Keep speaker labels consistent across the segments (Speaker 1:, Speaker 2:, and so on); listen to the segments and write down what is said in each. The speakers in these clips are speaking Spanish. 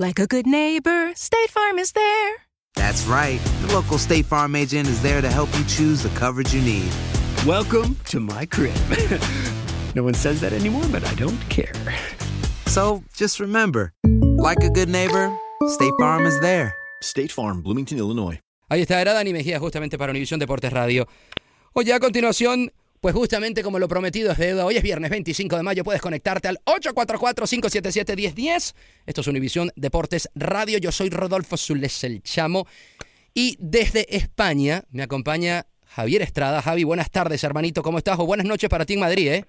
Speaker 1: Like a good neighbor, State Farm is there.
Speaker 2: That's right. The local State Farm agent is there to help you choose the coverage you need.
Speaker 3: Welcome to my crib. no one says that anymore, but I don't care.
Speaker 2: So just remember, like a good neighbor, State Farm is there.
Speaker 4: State Farm, Bloomington, Illinois.
Speaker 5: Ahí está, era Dani Mejía justamente para Univisión Deportes Radio. Oye, a continuación, pues justamente como lo prometido es deuda, hoy es viernes 25 de mayo, puedes conectarte al 844-577-1010. Esto es Univisión Deportes Radio, yo soy Rodolfo Zules, el chamo. Y desde España me acompaña Javier Estrada. Javi, buenas tardes, hermanito, ¿cómo estás? O buenas noches para ti en Madrid, ¿eh?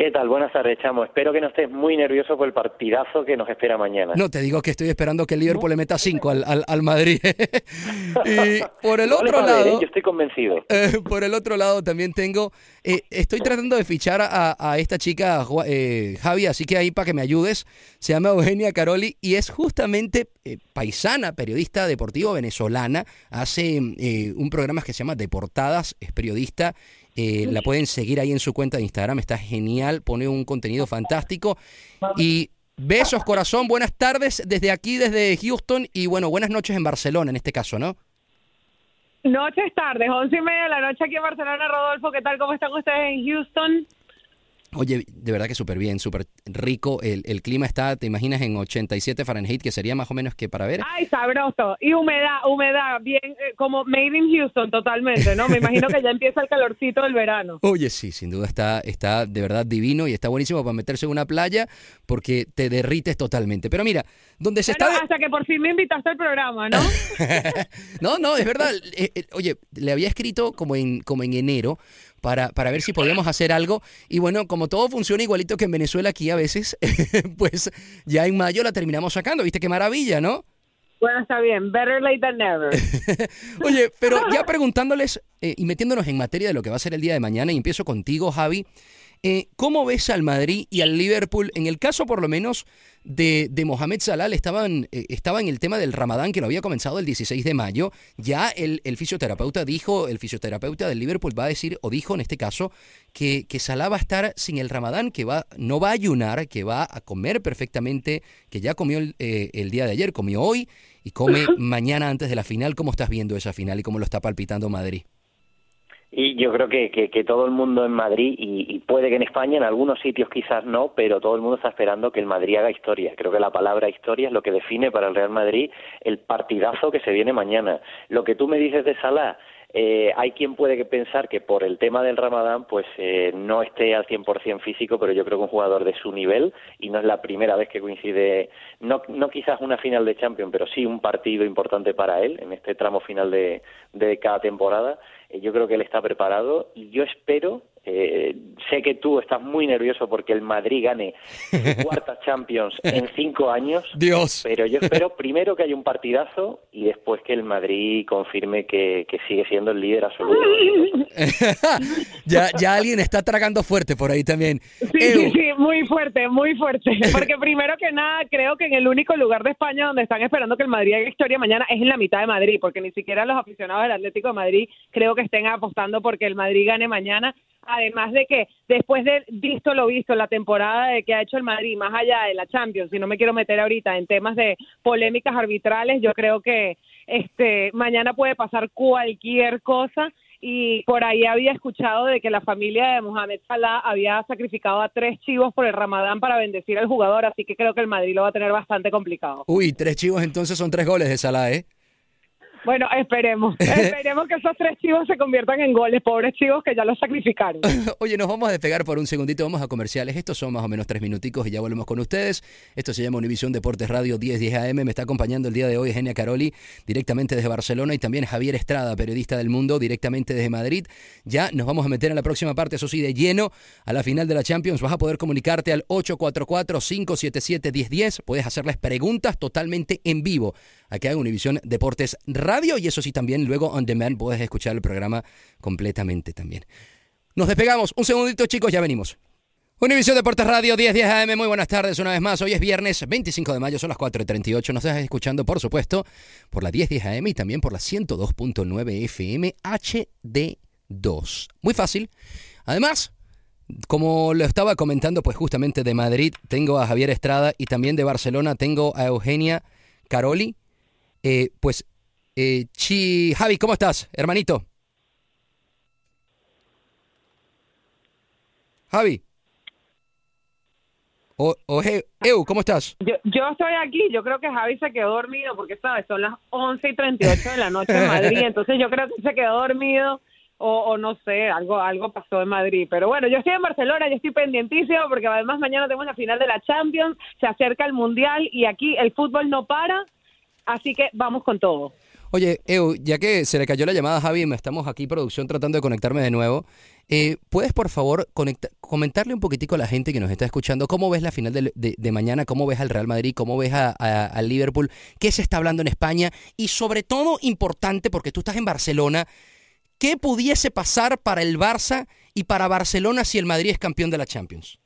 Speaker 6: ¿Qué tal? Buenas tardes, Chamo. Espero que no estés muy nervioso por el partidazo que nos espera mañana.
Speaker 5: No, te digo que estoy esperando que el Liverpool le meta 5 al, al, al Madrid. y por el otro
Speaker 6: ver, ¿eh?
Speaker 5: lado...
Speaker 6: Yo estoy convencido.
Speaker 5: Eh, por el otro lado también tengo, eh, estoy tratando de fichar a, a esta chica, Javi, así que ahí para que me ayudes, se llama Eugenia Caroli y es justamente paisana, periodista deportivo venezolana, hace un programa que se llama Deportadas, es periodista, eh, la pueden seguir ahí en su cuenta de Instagram, está genial, pone un contenido fantástico y... Besos, corazón, buenas tardes desde aquí, desde Houston y bueno, buenas noches en Barcelona en este caso, ¿no?
Speaker 7: Noches tardes, once y media de la noche aquí en Barcelona, Rodolfo. ¿Qué tal? ¿Cómo están ustedes en Houston?
Speaker 5: Oye, de verdad que súper bien, súper rico. El, el clima está, te imaginas, en 87 Fahrenheit, que sería más o menos que para ver.
Speaker 7: Ay, sabroso. Y humedad, humedad, bien, eh, como made in Houston totalmente, ¿no? Me imagino que ya empieza el calorcito del verano.
Speaker 5: Oye, sí, sin duda está, está de verdad divino y está buenísimo para meterse en una playa porque te derrites totalmente. Pero mira, donde se
Speaker 7: Bueno,
Speaker 5: está...
Speaker 7: hasta que por fin me invitaste al programa, ¿no?
Speaker 5: No, no, es verdad. Eh, eh, oye, le había escrito como en, como en enero para, para ver si podíamos hacer algo. Y bueno, como todo funciona igualito que en Venezuela aquí a veces, pues ya en mayo la terminamos sacando. ¿Viste qué maravilla, no?
Speaker 7: Bueno, está bien. Better late than never.
Speaker 5: Oye, pero ya preguntándoles eh, y metiéndonos en materia de lo que va a ser el día de mañana, y empiezo contigo, Javi. Eh, ¿Cómo ves al Madrid y al Liverpool? En el caso, por lo menos, de, de Mohamed Salah, estaban, eh, estaba en el tema del Ramadán, que lo había comenzado el 16 de mayo. Ya el, el fisioterapeuta dijo, el fisioterapeuta del Liverpool va a decir, o dijo en este caso, que, que Salah va a estar sin el Ramadán, que va, no va a ayunar, que va a comer perfectamente, que ya comió el, eh, el día de ayer, comió hoy y come mañana antes de la final. ¿Cómo estás viendo esa final y cómo lo está palpitando Madrid?
Speaker 6: Y yo creo que, que, todo el mundo en Madrid, y, y puede que en España, en algunos sitios quizás no, pero todo el mundo está esperando que el Madrid haga historia. Creo que la palabra historia es lo que define para el Real Madrid el partidazo que se viene mañana. Lo que tú me dices de Salah, eh, hay quien puede que pensar que por el tema del Ramadán pues eh, no esté al 100% físico, pero yo creo que un jugador de su nivel y no es la primera vez que coincide, no, no quizás una final de Champions, pero sí un partido importante para él en este tramo final de, de cada temporada. Yo creo que él está preparado y yo espero Eh, sé que tú estás muy nervioso porque el Madrid gane su cuarta Champions en cinco años.
Speaker 5: Dios.
Speaker 6: Pero yo espero primero que haya un partidazo y después que el Madrid confirme que, que sigue siendo el líder absoluto.
Speaker 5: ya, ya alguien está tragando fuerte por ahí también.
Speaker 7: Sí, sí, sí, muy fuerte, muy fuerte. Porque primero que nada, creo que en el único lugar de España donde están esperando que el Madrid haga historia mañana es en la mitad de Madrid, porque ni siquiera los aficionados del Atlético de Madrid creo que estén apostando porque el Madrid gane mañana. Además de que después de visto lo visto, la temporada de que ha hecho el Madrid, más allá de la Champions, y no me quiero meter ahorita en temas de polémicas arbitrales, yo creo que este mañana puede pasar cualquier cosa y por ahí había escuchado de que la familia de Mohamed Salah había sacrificado a tres chivos por el Ramadán para bendecir al jugador, así que creo que el Madrid lo va a tener bastante complicado.
Speaker 5: Uy, tres chivos entonces son tres goles de Salah, ¿eh?
Speaker 7: Bueno, esperemos. esperemos que esos tres chivos se conviertan en goles, pobres chivos que ya los sacrificaron.
Speaker 5: Oye, nos vamos a despegar por un segundito, vamos a comerciales. Estos son más o menos tres minuticos y ya volvemos con ustedes. Esto se llama Univisión Deportes Radio 1010 AM. Me está acompañando el día de hoy Genia Caroli, directamente desde Barcelona, y también Javier Estrada, periodista del mundo, directamente desde Madrid. Ya nos vamos a meter en la próxima parte, eso sí, de lleno, a la final de la Champions. Vas a poder comunicarte al 844-577-1010. Puedes hacerles preguntas totalmente en vivo. Aquí hay Univisión Deportes Radio y eso sí también luego on demand puedes escuchar el programa completamente también. Nos despegamos. Un segundito chicos, ya venimos. Univisión Deportes Radio 10 10 AM, muy buenas tardes una vez más. Hoy es viernes 25 de mayo, son las 4.38. Nos estás escuchando, por supuesto, por la 10 10 AM y también por la 102.9 FM HD2. Muy fácil. Además, como lo estaba comentando, pues justamente de Madrid tengo a Javier Estrada y también de Barcelona tengo a Eugenia Caroli. Eh, pues, eh, Chi, Javi, ¿cómo estás, hermanito? Javi. O, o Eu, ¿cómo estás?
Speaker 7: Yo, yo estoy aquí, yo creo que Javi se quedó dormido porque, ¿sabes? Son las 11 y 38 de la noche en Madrid, entonces yo creo que se quedó dormido o, o, no sé, algo algo pasó en Madrid. Pero bueno, yo estoy en Barcelona, yo estoy pendientísimo porque además mañana tenemos la final de la Champions, se acerca el Mundial y aquí el fútbol no para, así que vamos con todo.
Speaker 5: Oye, Eu, ya que se le cayó la llamada a Javi, me estamos aquí producción tratando de conectarme de nuevo. Eh, ¿Puedes, por favor, comentarle un poquitico a la gente que nos está escuchando cómo ves la final de, mañana, cómo ves al Real Madrid, cómo ves a, a, al Liverpool, qué se está hablando en España y sobre todo importante, porque tú estás en Barcelona, ¿qué pudiese pasar para el Barça y para Barcelona si el Madrid es campeón de la Champions?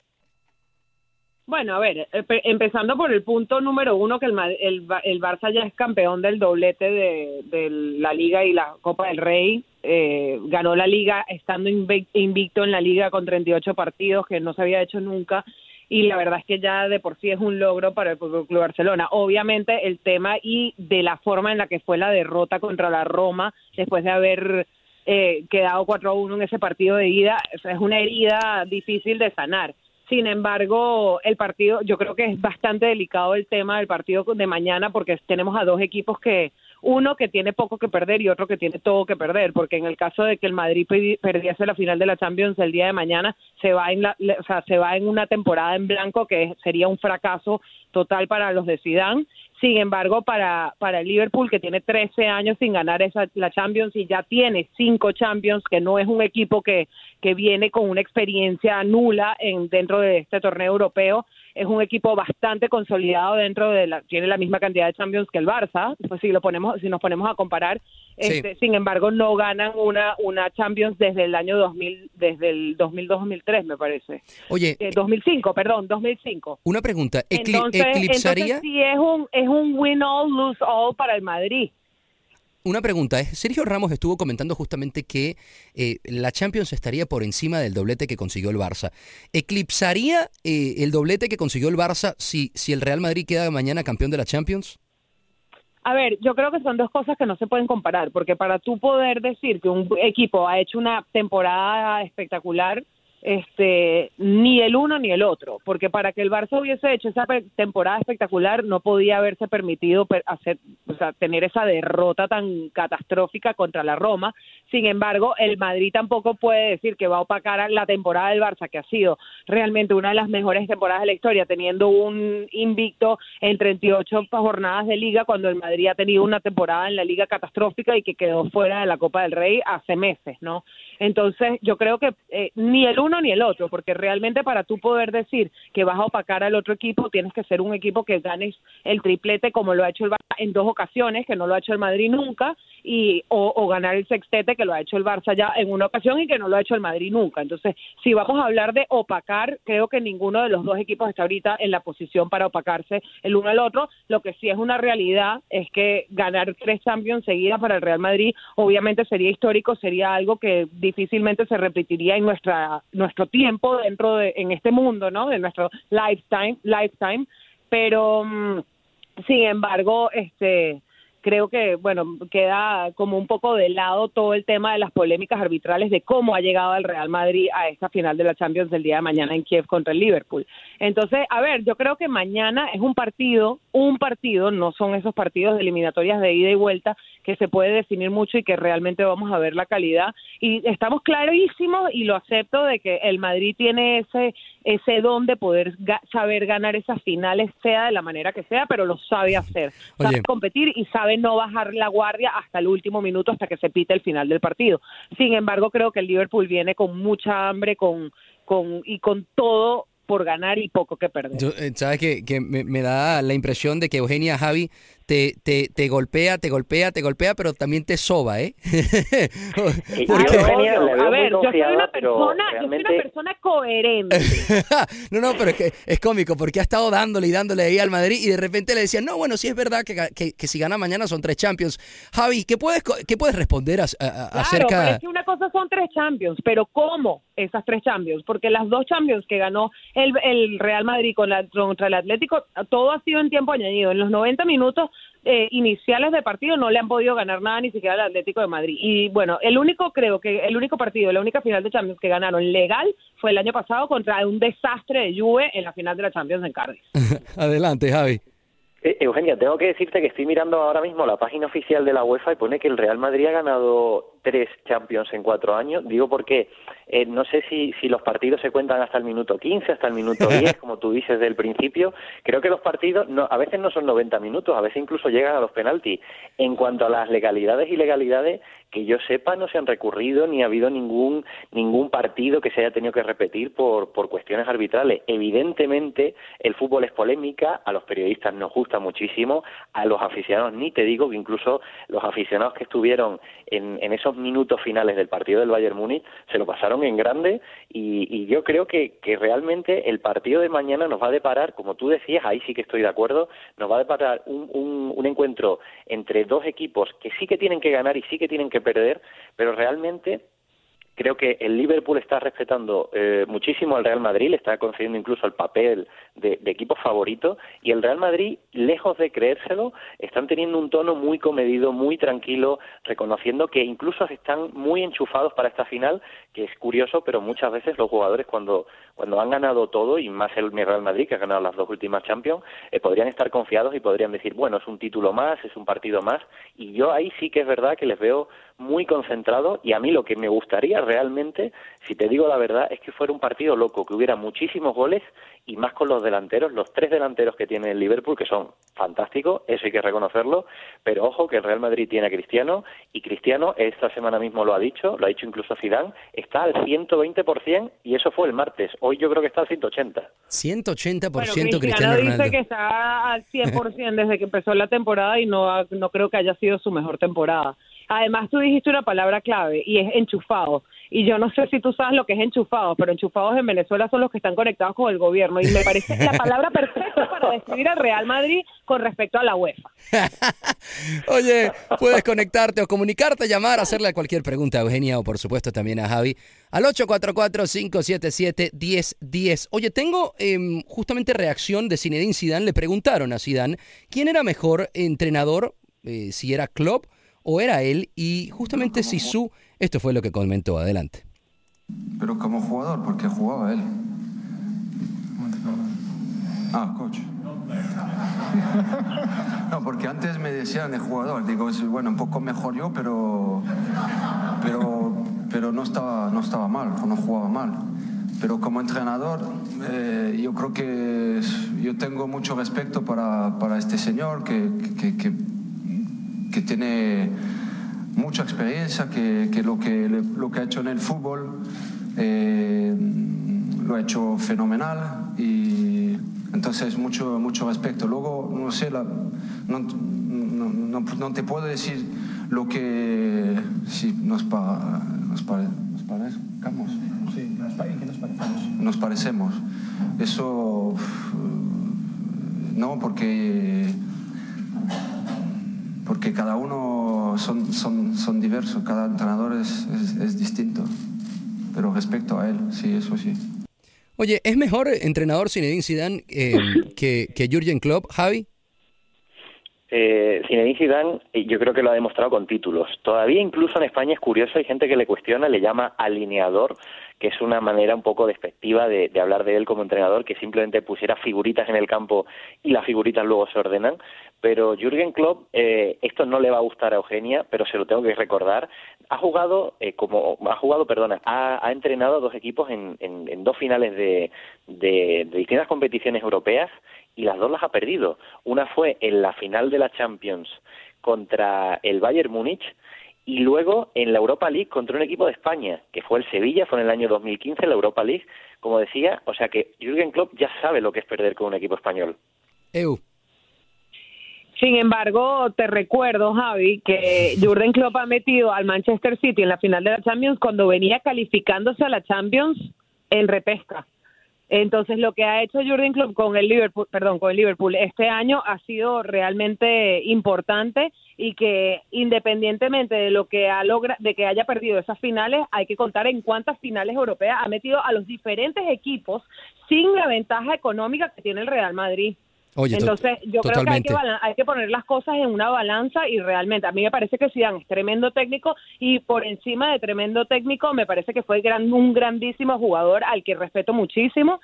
Speaker 7: Bueno, a ver, empezando por el punto número uno, que el, el, Barça ya es campeón del doblete de, de, la Liga y la Copa del Rey. Eh, ganó la Liga estando invicto en la Liga con 38 partidos, que no se había hecho nunca. Y la verdad es que ya de por sí es un logro para el Club Barcelona. Obviamente el tema y de la forma en la que fue la derrota contra la Roma, después de haber eh, quedado 4 a 1 en ese partido de ida, es una herida difícil de sanar sin embargo, el partido, yo creo que es bastante delicado el tema del partido de mañana porque tenemos a dos equipos que, uno que tiene poco que perder y otro que tiene todo que perder, porque en el caso de que el Madrid perdiese la final de la Champions el día de mañana, se va en la, o sea, se va en una temporada en blanco que sería un fracaso total para los de Zidane. Sin embargo, para, para el Liverpool, que tiene 13 años sin ganar esa, la Champions y ya tiene cinco Champions, que no es un equipo que, que viene con una experiencia nula en, dentro de este torneo europeo, es un equipo bastante consolidado dentro de la, tiene la misma cantidad de Champions que el Barça, pues si lo ponemos, si nos ponemos a comparar,
Speaker 5: Sí.
Speaker 7: este, sin embargo no ganan una, una Champions desde el año 2000, desde el 2002-2003 me parece.
Speaker 5: Oye,
Speaker 7: Eh, 2005, perdón, 2005.
Speaker 5: una pregunta, ¿ecli-
Speaker 7: Entonces,
Speaker 5: ¿eclipsaría?
Speaker 7: entonces sí es un, es un win all, lose all para el Madrid.
Speaker 5: Una pregunta, es, Sergio Ramos estuvo comentando justamente que eh, la Champions estaría por encima del doblete que consiguió el Barça. ¿Eclipsaría eh, el doblete que consiguió el Barça si, si el Real Madrid queda mañana campeón de la Champions?
Speaker 7: A ver, yo creo que son dos cosas que no se pueden comparar, porque para tú poder decir que un equipo ha hecho una temporada espectacular, este, ni el uno ni el otro, porque para que el Barça hubiese hecho esa temporada espectacular no podía haberse permitido hacer, o sea, tener esa derrota tan catastrófica contra la Roma. Sin embargo, el Madrid tampoco puede decir que va a opacar la temporada del Barça, que ha sido realmente una de las mejores temporadas de la historia, teniendo un invicto en 38 jornadas de liga, cuando el Madrid ha tenido una temporada en la liga catastrófica y que quedó fuera de la Copa del Rey hace meses, ¿no? Entonces, yo creo que eh, ni el uno ni el otro, porque realmente para tú poder decir que vas a opacar al otro equipo, tienes que ser un equipo que ganes el triplete como lo ha hecho el Barça en dos ocasiones, que no lo ha hecho el Madrid nunca, y o, ganar el sextete que lo ha hecho el Barça ya en una ocasión y que no lo ha hecho el Madrid nunca. Entonces, si vamos a hablar de opacar, creo que ninguno de los dos equipos está ahorita en la posición para opacarse el uno al otro. Lo que sí es una realidad es que ganar tres Champions seguidas para el Real Madrid obviamente sería histórico, sería algo que difícilmente se repetiría en nuestra nuestro tiempo dentro de en este mundo, ¿no? De nuestro lifetime, lifetime, pero mm, sin embargo, este creo que, bueno, queda como un poco de lado todo el tema de las polémicas arbitrales de cómo ha llegado el Real Madrid a esta final de la Champions del día de mañana en Kiev contra el Liverpool. Entonces, a ver, yo creo que mañana es un partido, un partido, no son esos partidos de eliminatorias de ida y vuelta que se puede definir mucho y que realmente vamos a ver la calidad. Y estamos clarísimos y lo acepto de que el Madrid tiene ese ese don de poder saber ganar esas finales, sea de la manera que sea, pero lo sabe hacer. Sabe competir y sabe no bajar la guardia hasta el último minuto, hasta que se pite el final del partido. Sin embargo, creo que el Liverpool viene con mucha hambre con, con, y con todo por ganar y poco que perder.
Speaker 5: Eh, ¿Sabes que, me, da la impresión de que Eugenia Javi te, te, te, golpea, te golpea, te golpea, pero también te soba, ¿eh?
Speaker 7: Porque... a ver, yo soy una persona, yo soy una persona coherente.
Speaker 5: no, no, pero es que es cómico porque ha estado dándole y dándole ahí al Madrid y de repente le decían, no, bueno, sí es verdad que, que, que si gana mañana son tres Champions. Javi, ¿qué puedes, qué puedes responder a,
Speaker 7: a,
Speaker 5: claro, acerca?
Speaker 7: es que una cosa son tres Champions, pero ¿cómo esas tres Champions? Porque las dos Champions que ganó el, el Real Madrid con la, contra el Atlético, todo ha sido en tiempo añadido. En los 90 minutos eh, iniciales de partido no le han podido ganar nada ni siquiera al Atlético de Madrid. Y bueno, el único, creo que el único partido, la única final de Champions que ganaron legal fue el año pasado contra un desastre de Juve en la final de la Champions en Cardiff.
Speaker 5: Adelante, Javi.
Speaker 6: Eh, Eugenia, tengo que decirte que estoy mirando ahora mismo la página oficial de la UEFA y pone que el Real Madrid ha ganado tres Champions en cuatro años. Digo porque eh, no sé si, si los partidos se cuentan hasta el minuto 15, hasta el minuto 10, como tú dices del principio. Creo que los partidos no, a veces no son 90 minutos, a veces incluso llegan a los penaltis. En cuanto a las legalidades y ilegalidades, que yo sepa no se han recurrido ni ha habido ningún ningún partido que se haya tenido que repetir por, por cuestiones arbitrales. Evidentemente el fútbol es polémica, a los periodistas nos gusta muchísimo, a los aficionados ni te digo que incluso los aficionados que estuvieron en, en minutos finales del partido del Bayern Múnich se lo pasaron en grande y, y yo creo que, que realmente el partido de mañana nos va a deparar, como tú decías, ahí sí que estoy de acuerdo, nos va a deparar un, un, un encuentro entre dos equipos que sí que tienen que ganar y sí que tienen que perder, pero realmente creo que el Liverpool está respetando eh, muchísimo al Real Madrid, le está concediendo incluso el papel de, de, equipo favorito y el Real Madrid, lejos de creérselo, están teniendo un tono muy comedido, muy tranquilo, reconociendo que incluso están muy enchufados para esta final, que es curioso, pero muchas veces los jugadores cuando, cuando han ganado todo, y más el Real Madrid, que ha ganado las dos últimas Champions, eh, podrían estar confiados y podrían decir, bueno, es un título más, es un partido más, y yo ahí sí que es verdad que les veo muy concentrados y a mí lo que me gustaría realmente, si te digo la verdad, es que fuera un partido loco, que hubiera muchísimos goles y más con los delanteros, los tres delanteros que tiene el Liverpool, que son fantásticos, eso hay que reconocerlo, pero ojo que el Real Madrid tiene a Cristiano y Cristiano esta semana mismo lo ha dicho, lo ha dicho incluso Zidane, está al 120% y eso fue el martes, hoy yo creo que está al 180.
Speaker 5: 180%
Speaker 7: bueno,
Speaker 5: Cristiano,
Speaker 7: Cristiano dice que está al 100% desde que empezó la temporada y no, no creo que haya sido su mejor temporada. Además, tú dijiste una palabra clave y es enchufado. Y yo no sé si tú sabes lo que es enchufado, pero enchufados en Venezuela son los que están conectados con el gobierno. Y me parece la palabra perfecta para describir al Real Madrid con respecto a la UEFA.
Speaker 5: Oye, puedes conectarte o comunicarte, llamar, hacerle cualquier pregunta a Eugenia o por supuesto también a Javi al 844-577-1010. Oye, tengo eh, justamente reacción de Zinedine Zidane. Le preguntaron a Zidane quién era mejor entrenador, eh, si era Klopp o era él, y justamente Sisu, esto fue lo que comentó. Adelante.
Speaker 8: Pero como jugador, porque jugaba él. Ah, coach. No, porque antes me decían de jugador. Digo, bueno, un poco mejor yo, pero, pero, pero no, estaba, no estaba mal, o no jugaba mal. Pero como entrenador, eh, yo creo que yo tengo mucho respeto para, para este señor que, que, que, que tiene mucha experiencia, que, que lo, que lo que ha hecho en el fútbol eh, lo ha hecho fenomenal y entonces mucho, mucho respeto. Luego, no sé, la- no, no, no- no te puedo decir lo que si nos, pa- nos, pare- nos.
Speaker 9: Sí, nos pa- ¿en qué nos parecemos?
Speaker 8: Nos parecemos. Eso no, porque porque cada uno son, son, son diversos, cada entrenador es, es, es distinto. Pero respecto a él, sí, eso sí.
Speaker 5: Oye, ¿es mejor entrenador Zinedine Zidane eh, que, que Jürgen Klopp, Javi?
Speaker 6: Eh, Zinedine Zidane, eh, yo creo que lo ha demostrado con títulos. Todavía incluso en España es curioso, hay gente que le cuestiona, le llama alineador, que es una manera un poco despectiva de, de hablar de él como entrenador, que simplemente pusiera figuritas en el campo y las figuritas luego se ordenan. Pero Jürgen Klopp, eh, esto no le va a gustar a Eugenia, pero se lo tengo que recordar. Ha jugado, eh, como ha jugado, perdona, ha, ha entrenado a dos equipos en, en- dos finales de, de- de distintas competiciones europeas y las dos las ha perdido. Una fue en la final de la Champions contra el Bayern Múnich y luego en la Europa League contra un equipo de España, que fue el Sevilla, fue en el año 2015 la Europa League, como decía, o sea que Jürgen Klopp ya sabe lo que es perder con un equipo español.
Speaker 5: Eu.
Speaker 7: Sin embargo, te recuerdo, Javi, que Jurgen Klopp ha metido al Manchester City en la final de la Champions cuando venía calificándose a la Champions en repesca. Entonces, lo que ha hecho Jurgen Klopp con el Liverpool, perdón, con el Liverpool este año ha sido realmente importante y que independientemente de lo que ha logra, de que haya perdido esas finales, hay que contar en cuántas finales europeas ha metido a los diferentes equipos sin la ventaja económica que tiene el Real Madrid.
Speaker 5: Oye,
Speaker 7: Entonces, yo creo que hay que, hay que poner las cosas en una balanza y realmente a mí me parece que Zidane es tremendo técnico y por encima de tremendo técnico me parece que fue gran- un grandísimo jugador al que respeto muchísimo.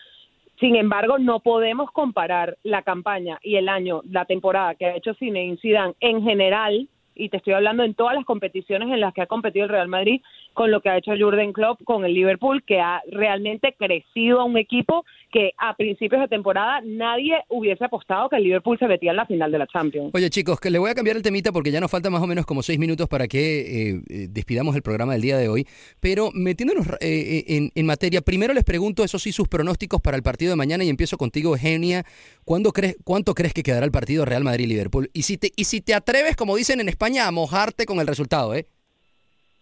Speaker 7: Sin embargo, no podemos comparar la campaña y el año, la temporada que ha hecho Zinedine Zidane en general, y te estoy hablando en todas las competiciones en las que ha competido el Real Madrid, con lo que ha hecho Jurgen Klopp con el Liverpool, que ha realmente crecido a un equipo que a principios de temporada nadie hubiese apostado que el Liverpool se metía en la final de la Champions.
Speaker 5: Oye chicos, que le voy a cambiar el temita porque ya nos falta más o menos como seis minutos para que eh, eh, despidamos el programa del día de hoy. Pero metiéndonos eh, eh, en, materia, primero les pregunto, eso sí, sus pronósticos para el partido de mañana y empiezo contigo, Eugenia. ¿Cuándo crees, ¿Cuánto crees que quedará el partido Real Madrid-Liverpool? Y si, te, y si te atreves, como dicen en España, a mojarte con el resultado, ¿eh?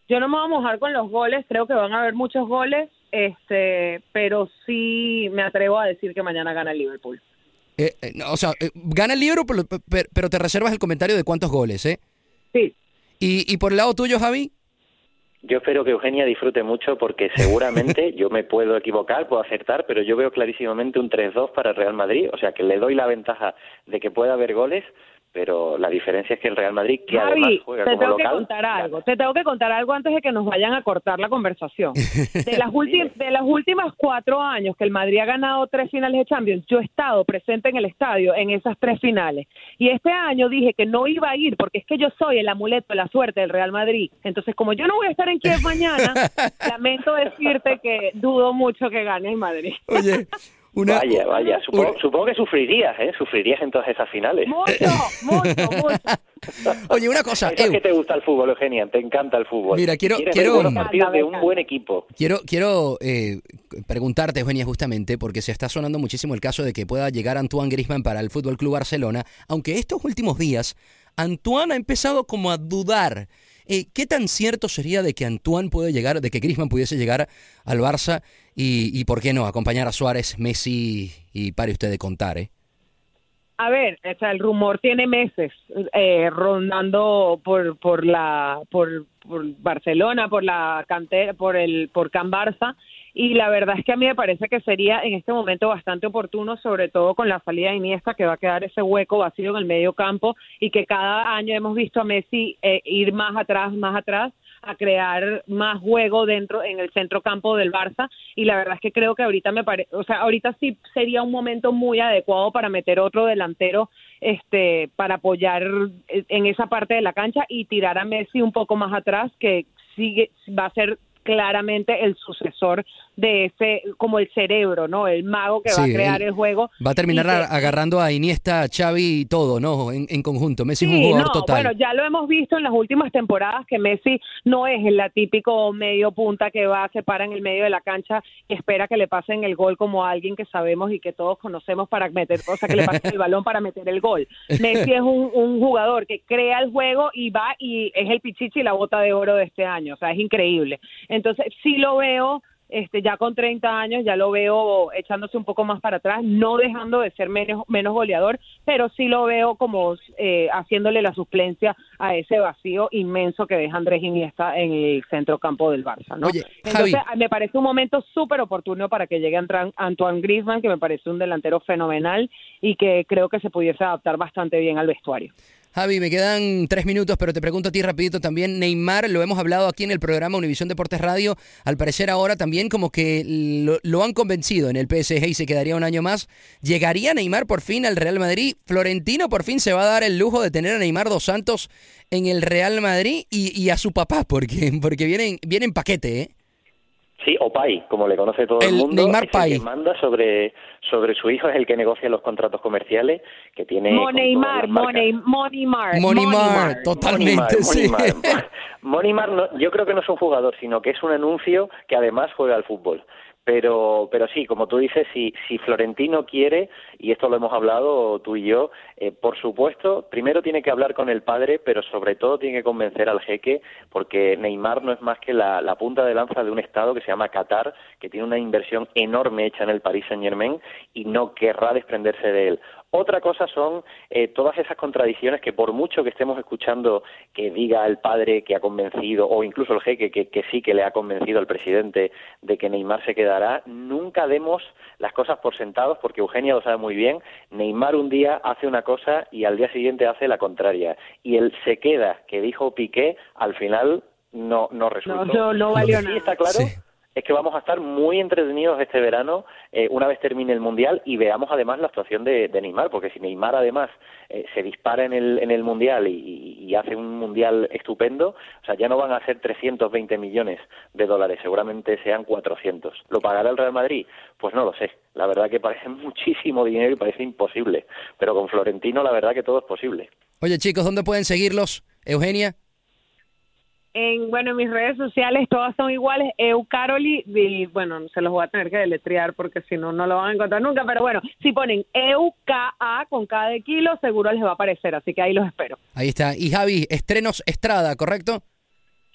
Speaker 7: Yo no me voy a mojar con los goles, creo que van a haber muchos goles, este, pero sí me atrevo a decir que mañana gana el Liverpool.
Speaker 5: Eh, eh, no, o sea, eh, gana el Liverpool, pero, pero- pero te reservas el comentario de cuántos goles, ¿eh?
Speaker 7: Sí.
Speaker 5: ¿Y, y por el lado tuyo, Javi?
Speaker 6: Yo espero que Eugenia disfrute mucho porque seguramente yo me puedo equivocar, puedo acertar, pero yo veo clarísimamente un 3-2 para el Real Madrid, o sea que le doy la ventaja de que pueda haber goles, pero la diferencia es que el Real Madrid, que además
Speaker 7: Javi,
Speaker 6: juega
Speaker 7: te
Speaker 6: como
Speaker 7: tengo que contar algo. Te tengo que contar algo antes de que nos vayan a cortar la conversación. De las, últimas de las últimas cuatro años que el Madrid ha ganado tres finales de Champions, yo he estado presente en el estadio en esas tres finales. Y este año dije que no iba a ir porque es que yo soy el amuleto de la suerte del Real Madrid. Entonces, como yo no voy a estar en Kiev mañana, lamento decirte que dudo mucho que gane el Madrid.
Speaker 5: Oye, una,
Speaker 6: vaya, vaya, supongo, supongo que sufrirías, ¿eh? Sufrirías en todas esas finales.
Speaker 7: Mucho, mucho, mucho.
Speaker 5: Oye, una cosa,
Speaker 6: es que te gusta el fútbol, Eugenia, te encanta el fútbol.
Speaker 5: Mira, quiero- quiero-
Speaker 6: partidos de un buen equipo.
Speaker 5: Quiero, quiero eh, preguntarte, Eugenia, justamente, porque se está sonando muchísimo el caso de que pueda llegar Antoine Griezmann para el Fútbol Club Barcelona, aunque estos últimos días Antoine ha empezado como a dudar. Eh, ¿Qué tan cierto sería de que Antoine puede llegar, de que Griezmann pudiese llegar al Barça y, por qué no acompañar a Suárez, Messi y pare usted de contar, eh?
Speaker 7: A ver, o sea, el rumor tiene meses eh, rondando por por la por, por Barcelona, por la cantera, por el por Can Barça y la verdad es que a mí me parece que sería en este momento bastante oportuno, sobre todo con la salida de Iniesta, que va a quedar ese hueco vacío en el medio campo y que cada año hemos visto a Messi eh, ir más atrás, más atrás. a crear más juego dentro en el centro campo del Barça y la verdad es que creo que ahorita me parece, o sea, ahorita sí sería un momento muy adecuado para meter otro delantero este para apoyar en esa parte de la cancha y tirar a Messi un poco más atrás que sigue va a ser claramente el sucesor de ese, como el cerebro, ¿no? El mago que va a crear el juego.
Speaker 5: Va a terminar
Speaker 7: que-
Speaker 5: agarrando a Iniesta, Xavi y todo, ¿no? En, en conjunto. Messi es un jugador
Speaker 7: no,
Speaker 5: total.
Speaker 7: bueno, ya lo hemos visto en las últimas temporadas que Messi no es el típico medio punta que va, se para en el medio de la cancha y espera que le pasen el gol como a alguien que sabemos y que todos conocemos para meter, o sea, que le pasen el balón para meter el gol. Messi es un, un jugador que crea el juego y va y es el pichichi y la bota de oro de este año, o sea, es increíble. Entonces, sí lo veo este ya con 30 años ya lo veo echándose un poco más para atrás, no dejando de ser menos, menos goleador, pero sí lo veo como eh, haciéndole la suplencia a ese vacío inmenso que deja Andrés Iniesta en el centro campo del Barça, ¿no?
Speaker 5: Oye,
Speaker 7: Entonces,
Speaker 5: Javi.
Speaker 7: me parece un momento súper oportuno para que llegue Antoine Griezmann, que me parece un delantero fenomenal y que creo que se pudiese adaptar bastante bien al vestuario.
Speaker 5: Javi, me quedan tres minutos, pero te pregunto a ti rapidito también. Neymar, lo hemos hablado aquí en el programa Univisión Deportes Radio, al parecer ahora también como que lo, lo han convencido en el PSG y se quedaría un año más. ¿Llegaría Neymar por fin al Real Madrid? ¿Florentino por fin se va a dar el lujo de tener a Neymar dos Santos en el Real Madrid y, y a su papá? Porque, porque viene, en- viene en paquete, ¿eh?
Speaker 6: Sí, o Pai, como le conoce todo el,
Speaker 5: El
Speaker 6: mundo,
Speaker 5: Neymar
Speaker 6: es
Speaker 5: Pai.
Speaker 6: el que manda sobre, sobre su hijo, es el que negocia los contratos comerciales que tiene.
Speaker 7: Moneymar. Money, Moneymar,
Speaker 5: Monimar, totalmente,
Speaker 6: Monimar,
Speaker 5: sí.
Speaker 6: Monimar no- yo creo que no es un jugador, sino que es un anuncio que además juega al fútbol. Pero, pero sí, como tú dices, si, si Florentino quiere, y esto lo hemos hablado tú y yo, eh, por supuesto, primero tiene que hablar con el padre, pero sobre todo tiene que convencer al jeque, porque Neymar no es más que la, la punta de lanza de un estado que se llama Qatar, que tiene una inversión enorme hecha en el Paris Saint Germain y no querrá desprenderse de él. Otra cosa son eh, todas esas contradicciones que por mucho que estemos escuchando que diga el padre que ha convencido o incluso el jeque que, que sí que le ha convencido al presidente de que Neymar se quedará, nunca demos las cosas por sentados porque Eugenia lo sabe muy bien. Neymar un día hace una cosa y al día siguiente hace la contraria. Y el se queda que dijo Piqué al final no, no resultó.
Speaker 7: No, no, no valió
Speaker 6: sí
Speaker 7: nada.
Speaker 6: está claro es que vamos a estar muy entretenidos este verano eh, una vez termine el Mundial y veamos además la actuación de, Neymar, porque si Neymar además eh, se dispara en el, en el Mundial y hace un Mundial estupendo, o sea, ya no van a ser 320 millones de dólares, seguramente sean 400. ¿Lo pagará el Real Madrid? Pues no lo sé. La verdad que parece muchísimo dinero y parece imposible, pero con Florentino la verdad que todo es posible.
Speaker 5: Oye chicos, ¿dónde pueden seguirlos? Eugenia.
Speaker 7: En, bueno, en mis redes sociales todas son iguales, Eucaroli, y bueno, se los voy a tener que deletrear porque si no, no lo van a encontrar nunca, pero bueno, si ponen EUKA con cada de kilo, seguro les va a aparecer, así que ahí los espero.
Speaker 5: Ahí está. Y Javi, estrenos Estrada, ¿correcto?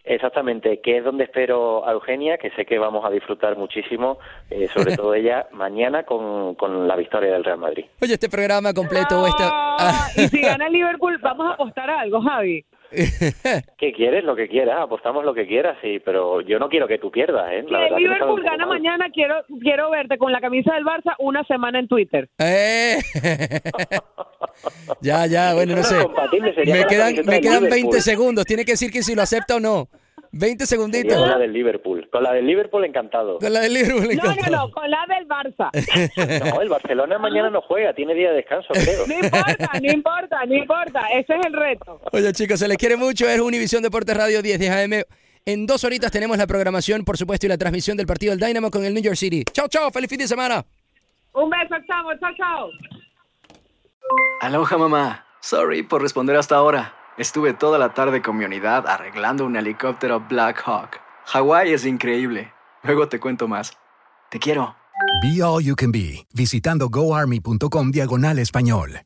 Speaker 6: Exactamente, que es donde espero a Eugenia, que sé que vamos a disfrutar muchísimo, eh, sobre todo ella, mañana con, con la victoria del Real Madrid.
Speaker 5: Oye, este programa completo, esta...
Speaker 7: Y si gana Liverpool, vamos a apostar a algo, Javi.
Speaker 6: ¿Qué quieres? Lo que quieras, apostamos lo que quieras, sí, pero yo no quiero que tú pierdas, ¿eh?
Speaker 7: Si
Speaker 6: La que
Speaker 7: Liverpool
Speaker 6: poco
Speaker 7: gana mañana, quiero quiero verte con la camisa del Barça una semana en Twitter.
Speaker 5: Eh. ya, ya, bueno, no sé.
Speaker 6: sería
Speaker 5: Me quedan, me quedan
Speaker 6: Liverpool.
Speaker 5: 20 segundos. Tiene que decir que si lo acepta o no. 20
Speaker 6: Sería
Speaker 5: segunditos.
Speaker 6: con la del Liverpool. Con la del Liverpool encantado.
Speaker 5: Con la del Liverpool.
Speaker 7: No,
Speaker 5: encantado.
Speaker 7: no, no, con la del Barça.
Speaker 6: No, el Barcelona mañana no juega, tiene día de descanso, creo.
Speaker 7: No importa, no importa, no importa. Ese es el reto.
Speaker 5: Oye, chicos, se les quiere mucho. Es Univisión Deportes Radio 10 10 AM. En dos horitas tenemos la programación, por supuesto, y la transmisión del partido del Dynamo con el New York City. Chao, chao. Feliz fin de semana.
Speaker 7: Un beso, chamo, chao, chao.
Speaker 10: Aloha mamá. Sorry por responder hasta ahora. Estuve toda la tarde con mi unidad arreglando un helicóptero Black Hawk. Hawái es increíble. Luego te cuento más. Te quiero.
Speaker 11: Be All You Can Be, visitando goarmy.com diagonal español.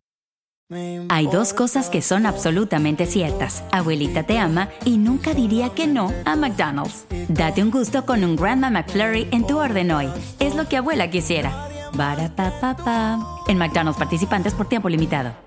Speaker 12: Hay dos cosas que son absolutamente ciertas. Abuelita te ama y nunca diría que no a McDonald's. Date un gusto con un Grandma McFlurry en tu orden hoy. Es lo que abuela quisiera. En McDonald's participantes por tiempo limitado.